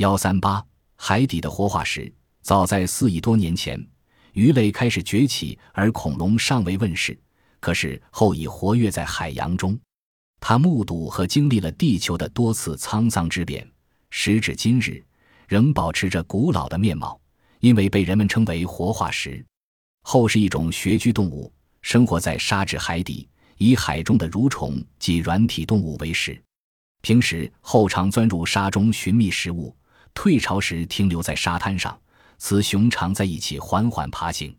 幺三八，海底的活化石。早在四亿多年前，鱼类开始崛起，而恐龙尚未问世。可是后已活跃在海洋中。他目睹和经历了地球的多次沧桑之变，时至今日仍保持着古老的面貌，因为被人们称为活化石。后是一种穴居动物，生活在沙质海底，以海中的蠕虫及软体动物为食。平时后常钻入沙中寻觅食物，退潮时停留在沙滩上。雌雄常在一起缓缓爬行。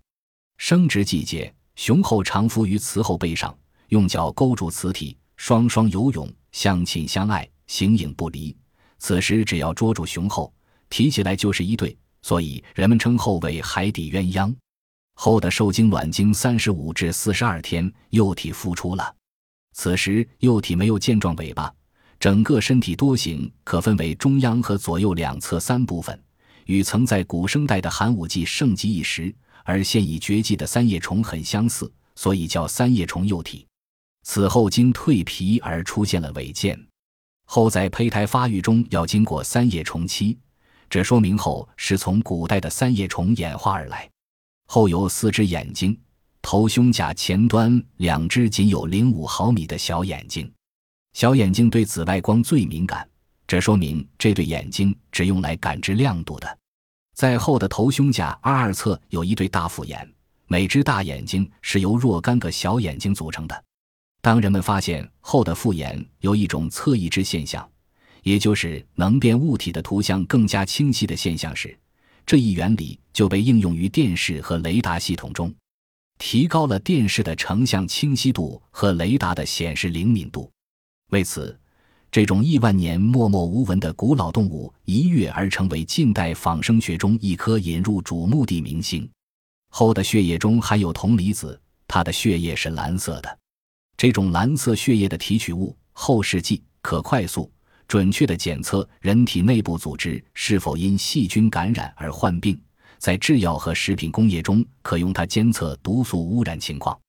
生殖季节，雄后常伏于雌后背上，用脚勾住雌体，双双游泳，相亲相爱，形影不离。此时只要捉住雄后，提起来就是一对，所以人们称后为海底鸳鸯。后的受精卵经三十五至四十二天，幼体孵出了。此时幼体没有健壮尾巴，整个身体多形，可分为中央和左右两侧三部分。与曾在古生代的寒武纪盛极一时而现已绝迹的三叶虫很相似，所以叫三叶虫幼体。此后经蜕皮而出现了尾剑，后在胚胎发育中要经过三叶虫期，这说明后是从古代的三叶虫演化而来。后有四只眼睛，头胸甲前端两只仅有零五毫米的小眼睛，小眼睛对紫外光最敏感。这说明这对眼睛只用来感知亮度的。在后的头胸甲二二侧有一对大复眼，每只大眼睛是由若干个小眼睛组成的。当人们发现后的复眼有一种侧翼之现象，也就是能变物体的图像更加清晰的现象时，这一原理就被应用于电视和雷达系统中，提高了电视的成像清晰度和雷达的显示灵敏度。为此。这种亿万年默默无闻的古老动物一跃而成为近代仿生学中一颗引入瞩目的明星。后的血液中含有铜离子，它的血液是蓝色的。这种蓝色血液的提取物后视镜可快速、准确地检测人体内部组织是否因细菌感染而患病，在制药和食品工业中可用它监测毒素污染情况。